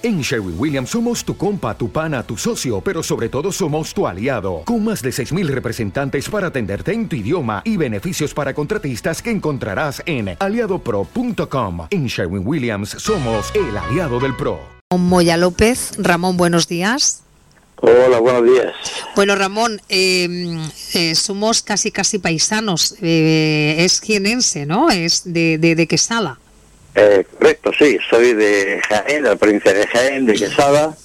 En Sherwin Williams somos tu compa, tu pana, tu socio, pero sobre todo somos tu aliado, con más de 6.000 representantes para atenderte en tu idioma y beneficios para contratistas que encontrarás en aliadopro.com. En Sherwin Williams somos el aliado del PRO. Moya López, Ramón, buenos días. Hola, buenos días. Bueno, Ramón, eh, eh, somos casi casi paisanos. Eh, es jienense, ¿no? Es de, de, de Quesada. Eh, correcto, sí, soy de Jaén, de la provincia de Jaén, de Quesada.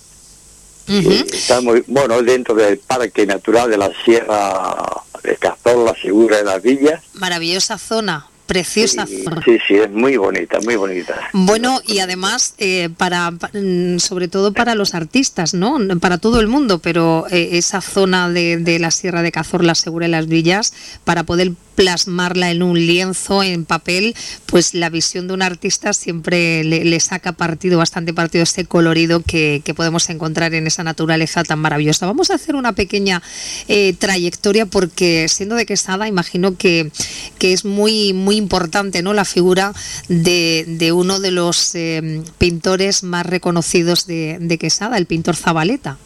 Y está muy, bueno, dentro del Parque Natural de la Sierra de Cazorla, Segura de las Villas. Maravillosa zona, preciosa Y- zona. sí, sí, es muy bonita, muy bonita. Bueno, y además, eh, para, pa- mm, sobre todo para los artistas, ¿no? Para todo el mundo, pero eh, esa zona de, de la Sierra de Cazorla, Segura de las Villas, para poder plasmarla en un lienzo, en papel, pues la visión de un artista siempre le, le saca partido, bastante partido este colorido que, que podemos encontrar en esa naturaleza tan maravillosa. Vamos a hacer una pequeña eh, trayectoria porque siendo de Quesada, imagino que, que es muy, muy importante ¿no? la figura de, de uno de los eh, pintores más reconocidos de, de Quesada, el pintor Zabaleta.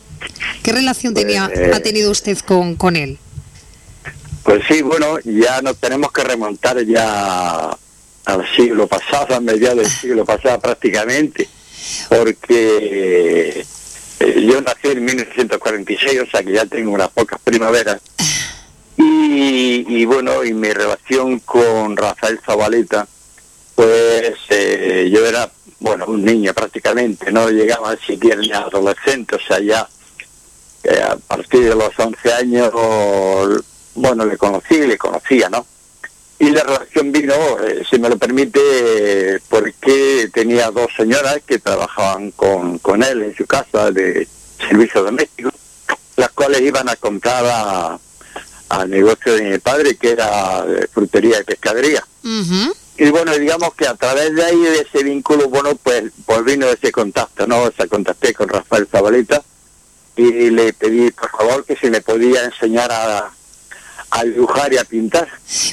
¿Qué relación tenía, Pues, eh, ha tenido usted con, con él? Pues sí, bueno, ya nos tenemos que remontar ya al siglo pasado, a mediados del siglo pasado prácticamente, porque eh, yo nací en 1946, o sea que ya tengo unas pocas primaveras. Y, bueno, y mi relación con Rafael Zabaleta, pues eh, yo era, bueno, un niño prácticamente, no llegaba siquiera ni adolescente, o sea, ya eh, a partir de los 11 años, bueno, le conocí, le conocía, ¿no? Y la relación vino, eh, si me lo permite, eh, porque tenía dos señoras que trabajaban con, con él en su casa de servicio doméstico, las cuales iban a comprar a- al negocio de mi padre, que era de frutería y pescadería. Y bueno, digamos que a través de ahí, de ese vínculo, bueno, pues, pues vino ese contacto, ¿no? O sea, contacté con Rafael Zabaleta y le pedí, por favor, que si me podía enseñar a, a dibujar y a pintar.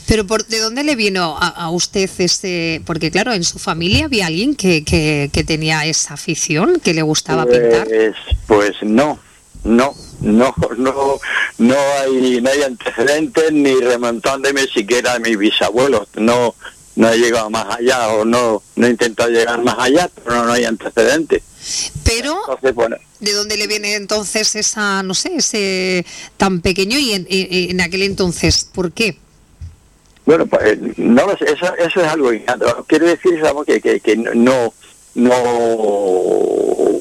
Pero por, ¿de dónde le vino a, a usted ese...? Porque claro, en su familia había alguien que, que, que tenía esa afición, que le gustaba pintar. Pues, pues no, no, no, no, no hay, no hay antecedentes ni remontándome siquiera a mis bisabuelos. No, no he llegado más allá o no, no he intentado llegar más allá, pero no, no hay antecedentes. Pero, Entonces, bueno, ¿de dónde le viene entonces esa, no sé, ese tan pequeño y en, en- en aquel entonces, ¿por qué? Bueno, pues eh, no lo sé, eso, eso es algo innato. Quiero decir, que, que, que no, no,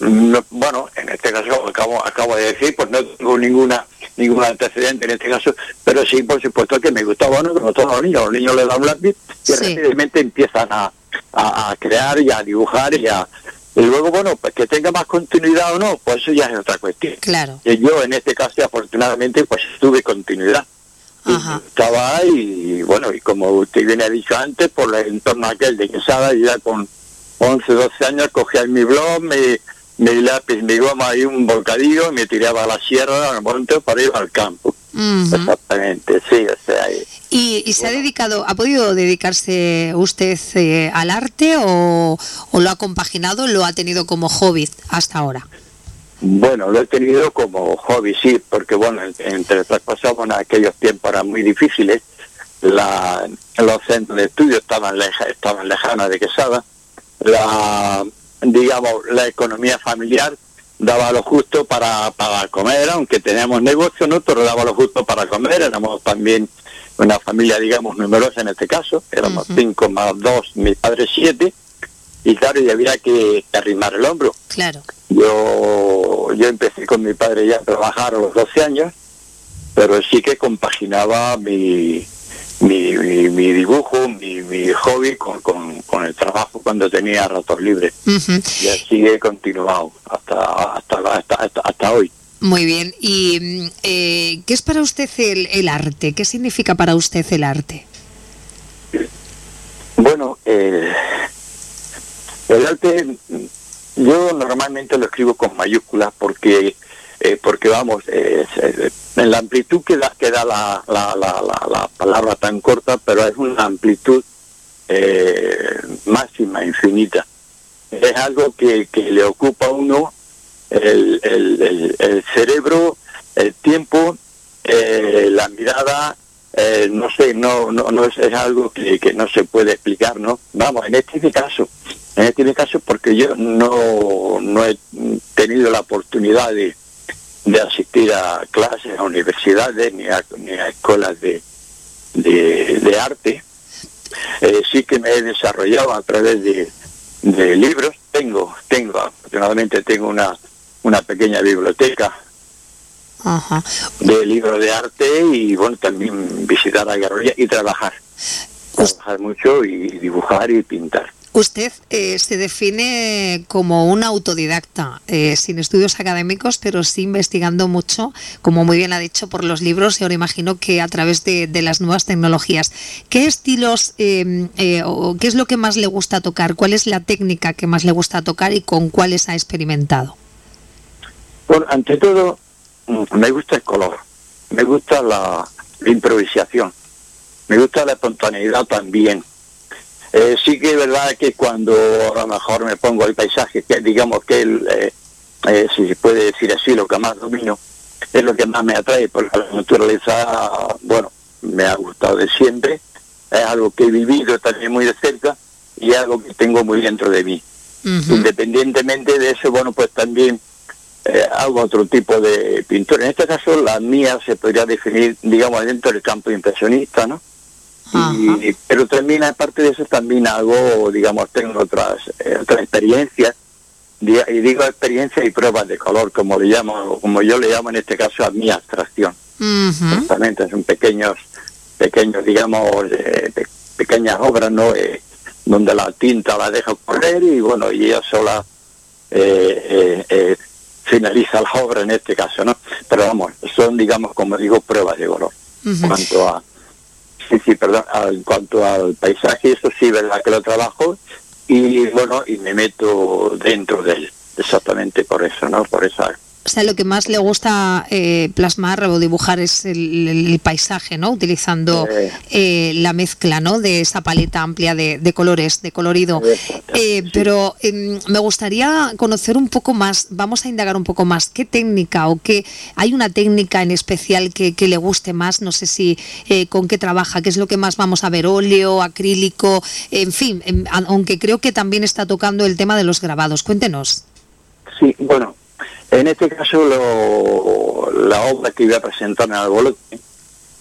no- bueno, en este caso acabo, acabo de decir, pues no tengo ninguna ningún antecedente en este caso, pero sí, por supuesto que me gustaba, bueno, como todos los niños, los niños le dan un lápiz y Sí. rápidamente empiezan a, a, a crear y a dibujar y a... Y luego, bueno, pues que tenga más continuidad o no, pues eso ya es otra cuestión. Claro. Y yo en este caso, afortunadamente, pues tuve continuidad. Y Ajá. estaba ahí, y bueno, y como usted bien ha dicho antes, por el entorno aquel de Quesada, ya con 11, 12 años cogía mi blog, mi, mi lápiz, mi goma y un volcadillo, y me tiraba a la sierra, al monte, para ir al campo. Exactamente, sí, o sea, y- ¿Y, y se ha dedicado, ha podido dedicarse usted eh, al arte o, o lo ha compaginado, lo ha tenido como hobby hasta ahora? Bueno, lo he tenido como hobby, sí, porque bueno, entre otras cosas, bueno, aquellos tiempos eran muy difíciles, la, los centros de estudio estaban, leja, estaban lejanos de Quesada, la, digamos, la economía familiar daba lo justo para, para comer, aunque teníamos negocio, ¿no? Pero daba lo justo para comer, éramos también una familia, digamos, numerosa en este caso, éramos Ujú. cinco más dos, mi padre siete, y claro, y había que, que arrimar el hombro. Claro. Yo, yo empecé con mi padre ya a trabajar a los 12 años, pero sí que compaginaba mi, mi, mi, mi dibujo, mi, mi hobby con, con, con el trabajo cuando tenía ratos libres. Y así he continuado hasta, hasta, hasta, hasta, hasta hoy. Muy bien. ¿Y mm, eh, qué es para usted el, el arte? ¿Qué significa para usted el arte? Bueno, eh, el arte yo normalmente lo escribo con mayúsculas porque eh, porque vamos en la amplitud que da, que da la, la, la, la, la palabra tan corta pero es una amplitud eh, máxima infinita es algo que, que le ocupa a uno el, el, el, cerebro, el tiempo, eh, la mirada, eh, no sé, no, no, no es, es algo que, que, no se puede explicar, ¿no? Vamos, en este caso, en este caso porque yo no, no he tenido la oportunidad de, de asistir a clases, a universidades, ni a, ni a escuelas de, de, de arte. Eh, sí que me he desarrollado a través de, de libros. Tengo, tengo, afortunadamente tengo una, una pequeña biblioteca Ajá. de libros de arte y bueno, también visitar la galería y trabajar. Trabajar mucho y dibujar y pintar. Usted eh, se define como un autodidacta, eh, sin estudios académicos, pero sí investigando mucho, como muy bien ha dicho, por los libros y ahora imagino que a través de, las nuevas tecnologías. ¿Qué estilos eh, eh, o qué es lo que más le gusta tocar? ¿Cuál es la técnica que más le gusta tocar y con cuáles ha experimentado? Bueno, ante todo, mm, me gusta el color, me gusta la improvisación, me gusta la espontaneidad también. Eh, sí que es verdad que cuando a lo mejor me pongo el paisaje, que digamos que el, eh, eh, si se puede decir así, lo que más domino, es lo que más me atrae, porque la naturaleza, bueno, me ha gustado de siempre, es algo que he vivido también muy de cerca y es algo que tengo muy dentro de mí. Uh -huh. Independientemente de eso, bueno, pues también eh, hago otro tipo de pintura. En este caso, la mía se podría definir, digamos, dentro del campo impresionista, ¿no? Y, pero también aparte de eso también hago digamos tengo otras eh, otras experiencias. Y digo experiencias y pruebas de color como le llamo como yo le llamo en este caso a mi abstracción. Uh -huh. justamente son pequeños pequeños digamos eh, pe pequeñas obras no eh, donde la tinta la dejo correr y bueno y ella sola eh, eh, finaliza la obra en este caso no pero vamos son digamos como digo pruebas de color Uh -huh. cuanto a sí, sí, perdón, en cuanto al paisaje, eso sí, verdad que lo trabajo y bueno, y me meto dentro de él, exactamente por eso, ¿no? Por esa o sea, lo que más le gusta eh, plasmar o dibujar es el, paisaje, ¿no? Utilizando eh, eh, la mezcla, ¿no? De esa paleta amplia de, de colores, de colorido. Sí. Pero me gustaría conocer un poco más, vamos a indagar un poco más, ¿qué técnica o qué, hay una técnica en especial que, que le guste más? No sé si con qué trabaja, qué es lo que más vamos a ver, óleo, acrílico, en fin, aunque creo que también está tocando el tema de los grabados. Cuéntenos. Sí, bueno, en este caso, lo, la obra que iba a presentar en Albolote,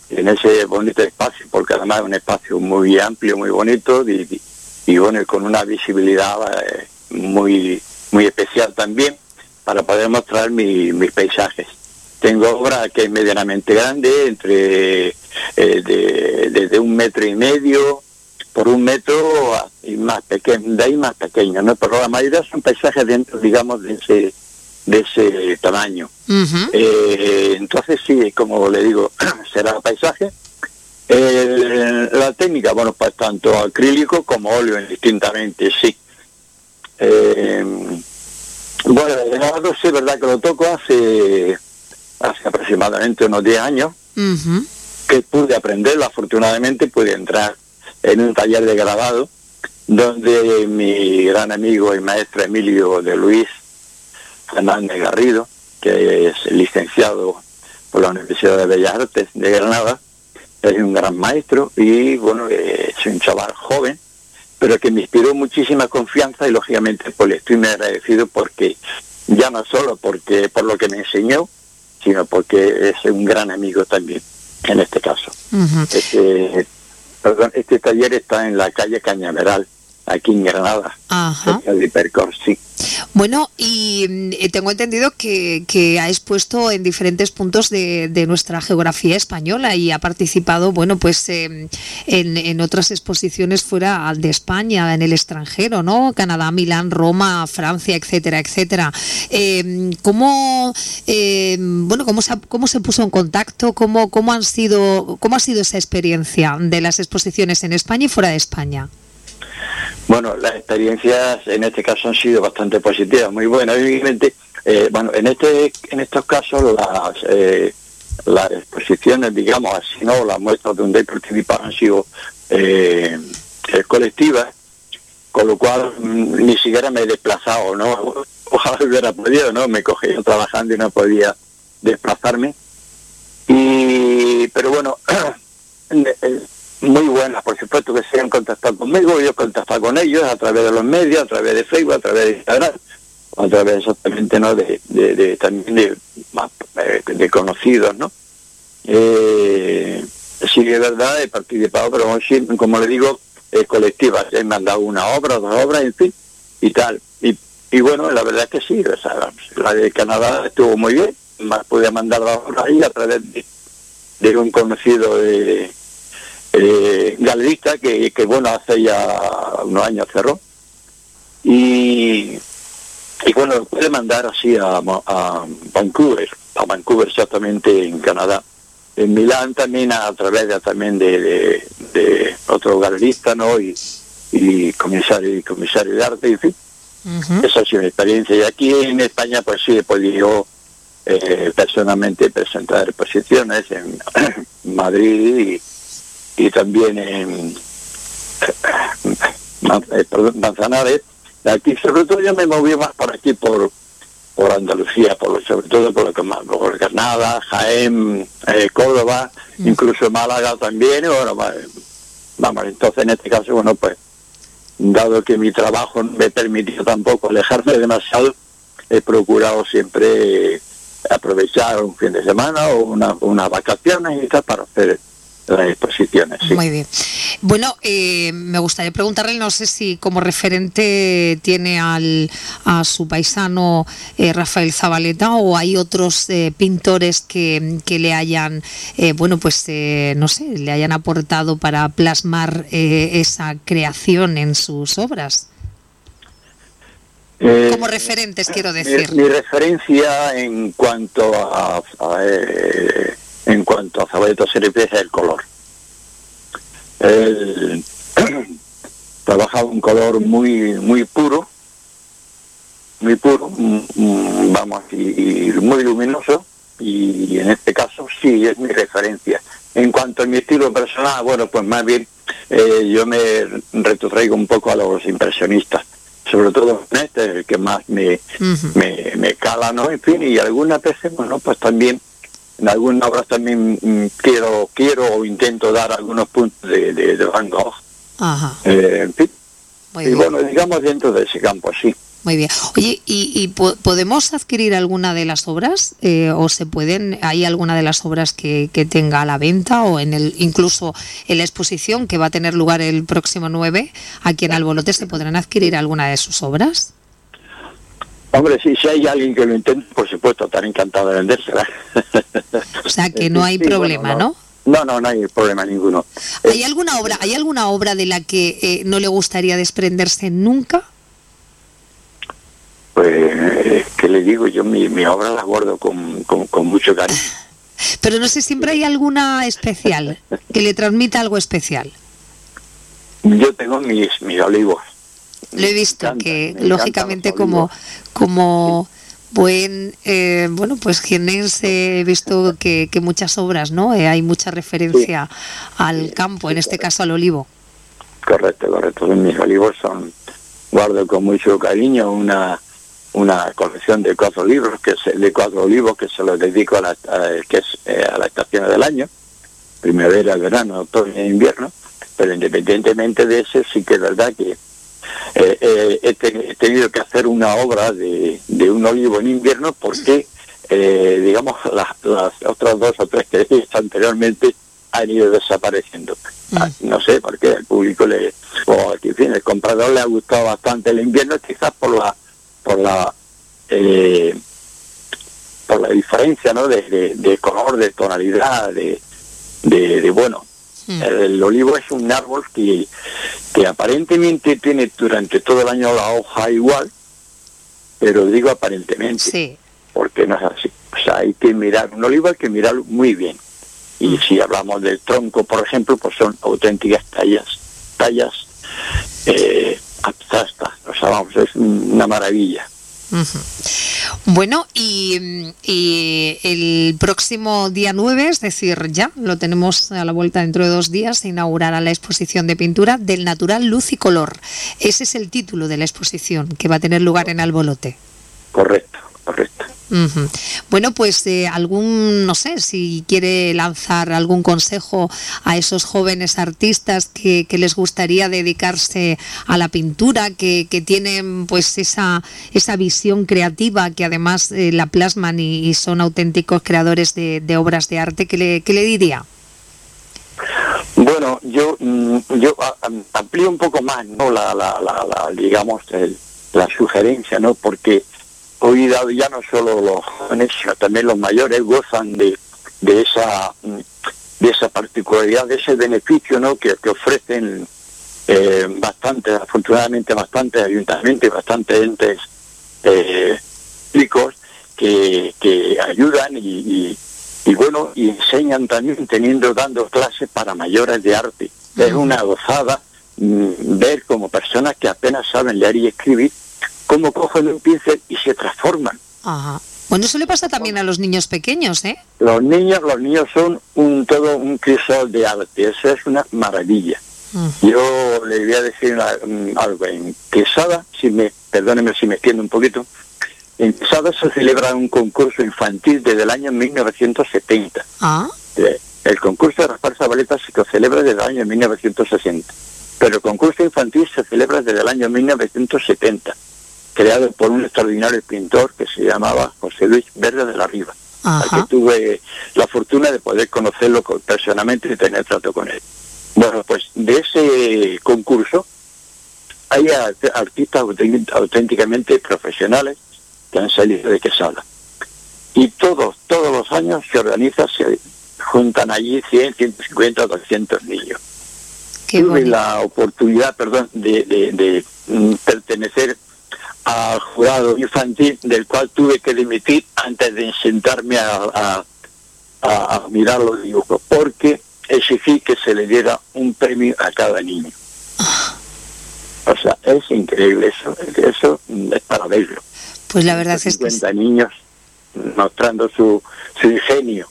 en ese bonito espacio, porque además es un espacio muy amplio, muy bonito y, y con una visibilidad eh, muy, muy especial también para poder mostrar mi, mis paisajes. Tengo obra que es medianamente grande, entre eh, de, de, de, un metro y medio por un metro y más pequeño, de ahí más pequeño, ¿no? Pero la mayoría son paisajes dentro, digamos, de ese de ese tamaño. Uh -huh. eh, entonces sí, como le digo, será paisaje. Eh, la técnica, bueno, pues tanto acrílico como óleo indistintamente, sí. Eh, bueno, el grabado sí es verdad que lo toco hace, hace aproximadamente unos 10 años, uh -huh. que pude aprenderlo, afortunadamente pude entrar en un taller de grabado, donde mi gran amigo y maestro Emilio de Luis Fernández Garrido, que es licenciado por la Universidad de Bellas Artes de Granada, es un gran maestro y bueno, es un chaval joven, pero que me inspiró muchísima confianza y lógicamente pues le estoy muy agradecido porque ya no solo porque por lo que me enseñó, sino porque es un gran amigo también en este caso. Uh -huh. este, perdón, este taller está en la calle Cañaveral, aquí en Granada, Ajá. de Hipercor, sí. Bueno, y eh, tengo entendido que, que, ha expuesto en diferentes puntos de, de, nuestra geografía española y ha participado, bueno, pues eh, en, en, otras exposiciones fuera de España, en el extranjero, ¿no? Canadá, Milán, Roma, Francia, etcétera, etcétera. Eh, ¿Cómo, bueno, cómo se, cómo se puso en contacto? ¿Cómo, cómo, han sido, ¿Cómo ha sido esa experiencia de las exposiciones en España y fuera de España? Bueno, las experiencias en este caso han sido bastante positivas, muy buenas. Evidentemente, eh, bueno, en este, en estos casos las, eh, las exposiciones, digamos así, no, las muestras donde he participado han sido eh, colectivas con lo cual mm, ni siquiera me he desplazado, ¿no? Ojalá hubiera podido, ¿no? Me cogía trabajando y no podía desplazarme. Y, pero bueno, muy buenas, por supuesto que se han contactado conmigo, yo he contactado con ellos a través de los medios, a través de Facebook, a través de Instagram, a través exactamente, ¿no? De, de, también de, eh, de conocidos, ¿no? Eh, sí, de verdad, he participado, pero como le digo, eh, colectivas. He mandado una obra, dos obras, en fin, y tal. Y, y bueno, la verdad es que sí, la de Canadá estuvo muy bien. Más podía mandar la obra ahí a través de, un conocido de, galerista que, que, bueno, hace ya unos años cerró. Y, y bueno, puede mandar así a, a Vancouver, a Vancouver exactamente en Canadá en Milán también a través de, también de, de, otro galerista ¿no? y, y comisario y comisario de arte en fin esa ha sido mi experiencia y aquí en España pues sí he podido eh, personalmente presentar exposiciones en Madrid y, y también en eh, Manzanares aquí sobre todo yo me moví más por aquí por por Andalucía, por sobre todo por, por Granada, Jaén, eh, Córdoba, mm. incluso Málaga también, bueno, vamos, entonces en este caso, bueno, pues, dado que mi trabajo me permitió tampoco alejarme demasiado, he procurado siempre aprovechar un fin de semana o una, unas vacaciones y tal para hacer las exposiciones. Muy bien. Bueno, eh, me gustaría preguntarle, no sé si como referente tiene al, a su paisano eh, Rafael Zabaleta o hay otros eh, pintores que, que, le hayan, bueno, pues no sé, le hayan aportado para plasmar esa creación en sus obras. como referentes, quiero decir. Mi, referencia en cuanto a, en cuanto a Zabaleta se es el color él trabajaba un color muy muy puro, muy puro, mm, mm, vamos, y, muy luminoso, y en este caso sí es mi referencia. En cuanto a mi estilo personal, bueno, pues más bien eh, yo me retrotraigo un poco a los impresionistas, sobre todo este, el que más me, me, me cala, ¿no? En fin, y algunas veces, bueno, pues también en algunas obras también mm, quiero quiero o intento dar algunos puntos de, de, de Van Gogh. Ajá. Eh, y bueno, digamos dentro de ese campo, sí. Muy bien. Oye, ¿y, podemos adquirir alguna de las obras? Eh, ¿O se pueden, hay alguna de las obras que, que, tenga a la venta o en el incluso en la exposición que va a tener lugar el próximo 9 aquí en Albolote se podrán adquirir alguna de sus obras? Hombre, sí, si hay alguien que lo intente, por supuesto, estaré encantado de vendérsela. O sea, que no hay problema, no, ¿no? No, no, hay problema ninguno. ¿Hay alguna obra, hay alguna obra de la que eh, no le gustaría desprenderse nunca? Pues, ¿qué le digo? Yo mi, mi obra la guardo con, con, mucho cariño. Pero no sé, siempre hay alguna especial, que le transmita algo especial. Yo tengo mis, mis olivos lo he visto que lógicamente como como buen eh, bueno pues jienense he visto que, que muchas obras no eh, hay mucha referencia al campo en este caso al olivo. Correcto correcto mis olivos son guardo con mucho cariño una una colección de cuatro libros que se, de cuatro olivos que se los dedico a la que es eh, a la estación del año primavera verano otoño e invierno pero independientemente de eso sí que es verdad que eh, eh, he, tenido que hacer una obra de, un olivo en invierno porque, eh, digamos, las, otras dos o tres que he hecho anteriormente han ido desapareciendo. Mm. Ah, no sé, porque el público le, o en fin, el comprador le ha gustado bastante el invierno, quizás por la, por la, por la diferencia, ¿no? De, color, de tonalidad, de, de, de bueno, Mm. El olivo es un árbol que, que aparentemente tiene durante todo el año la hoja igual, pero digo aparentemente, porque no es así. O sea, hay que mirar, un olivo hay que mirarlo muy bien. Y mm. si hablamos del tronco, por ejemplo, pues son auténticas tallas, tallas eh, abstractas. O sea, vamos, es una maravilla. Bueno, y, el próximo día 9, es decir, ya lo tenemos a la vuelta dentro de dos días, se inaugurará la exposición de pintura del natural luz y color. Ese es el título de la exposición que va a tener lugar en Albolote. Correcto, correcto. Bueno, pues eh, algún, no sé, si quiere lanzar algún consejo a esos jóvenes artistas que, les gustaría dedicarse a la pintura, que, tienen pues esa, esa visión creativa que además eh, la plasman y, son auténticos creadores de, obras de arte, ¿qué le, le diría? Bueno, yo mm, yo amplío un poco más, ¿no? La, la, la, digamos, la sugerencia, ¿no? Porque hoy ya no solo los jóvenes, sino también los mayores gozan de, de esa de esa particularidad, de ese beneficio ¿no? que, ofrecen eh, bastantes, afortunadamente bastantes ayuntamientos y bastantes entes eh, ricos que, que ayudan y, y, bueno, y enseñan también teniendo, dando clases para mayores de arte. Es una gozada mm, ver como personas que apenas saben leer y escribir cómo cogen un pincel y se transforman. Ajá. Bueno, eso le pasa también a los niños pequeños, ¿eh? Los niños, los niños son un todo un crisol de arte, eso es una maravilla. Yo le voy a decir algo en Quesada, si me, perdóneme si me extiendo un poquito, en Quesada se celebra un concurso infantil desde el año 1970. Ah. Eh, el concurso de Rafael Zabaleta se celebra desde el año 1960, pero el concurso infantil se celebra desde el año 1970 creado por un extraordinario pintor que se llamaba José Luis Verde de la Riva, al que tuve la fortuna de poder conocerlo personalmente y tener trato con él. Bueno, pues de ese concurso hay artistas auténticamente profesionales que han salido de Quesada. Y todos, todos los años se organiza, se juntan allí 100, 150, 200 niños. Tuve la oportunidad, perdón, de, de mm, pertenecer al jurado infantil del cual tuve que dimitir antes de sentarme a, a, mirar los dibujos, porque exigí que se le diera un premio a cada niño. O sea, es increíble eso, eso es para verlo. Pues la verdad es que... niños mostrando su, su ingenio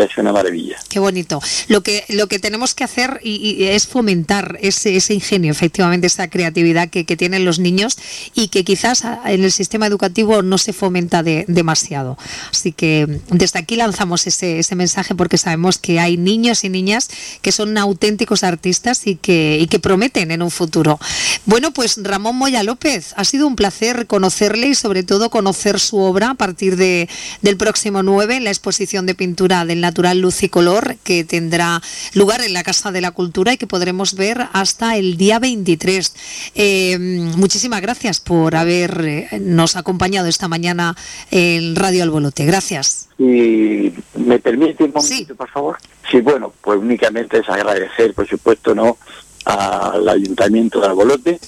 es una maravilla. Qué bonito. Lo que, lo que tenemos que hacer y, es fomentar ese, ese, ingenio, efectivamente, esa creatividad que, tienen los niños y que quizás en el sistema educativo no se fomenta demasiado. Así que desde aquí lanzamos ese, ese mensaje porque sabemos que hay niños y niñas que son auténticos artistas y que, y que prometen en un futuro. Bueno, pues Ramón Moya López, ha sido un placer conocerle y sobre todo conocer su obra a partir de, del próximo 9 en la exposición de pintura del Natural Luz y Color que tendrá lugar en la Casa de la Cultura y que podremos ver hasta el día 23. Eh, muchísimas gracias por habernos acompañado esta mañana en Radio Albolote. Gracias. Y me permite un momentito, por favor. Sí, bueno, pues únicamente es agradecer, por supuesto, no al Ayuntamiento de Albolote,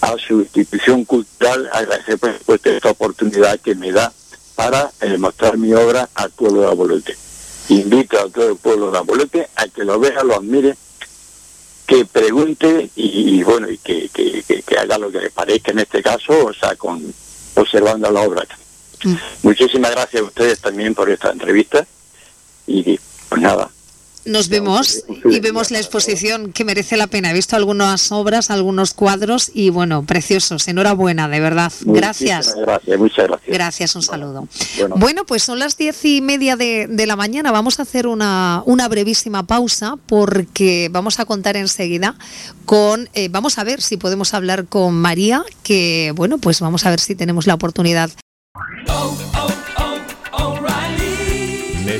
a su institución cultural, agradecer por supuesto esta oportunidad que me da para eh, mostrar mi obra al pueblo de Albolote invito a todo el pueblo de Apolete a que lo vea, lo admire, que pregunte y, bueno, y que, haga lo que le parezca en este caso, o sea, con observando la obra. Mm. Muchísimas gracias a ustedes también por esta entrevista y pues nada, nos vemos y vemos la exposición que merece la pena. He visto algunas obras, algunos cuadros y bueno, preciosos. Enhorabuena, de verdad. Gracias. Gracias, muchas gracias. Gracias, un saludo. Bueno, pues son las diez y media de, la mañana. Vamos a hacer una, una, brevísima pausa porque vamos a contar enseguida con, eh, vamos a ver si podemos hablar con María, que bueno, pues vamos a ver si tenemos la oportunidad. Oh, oh,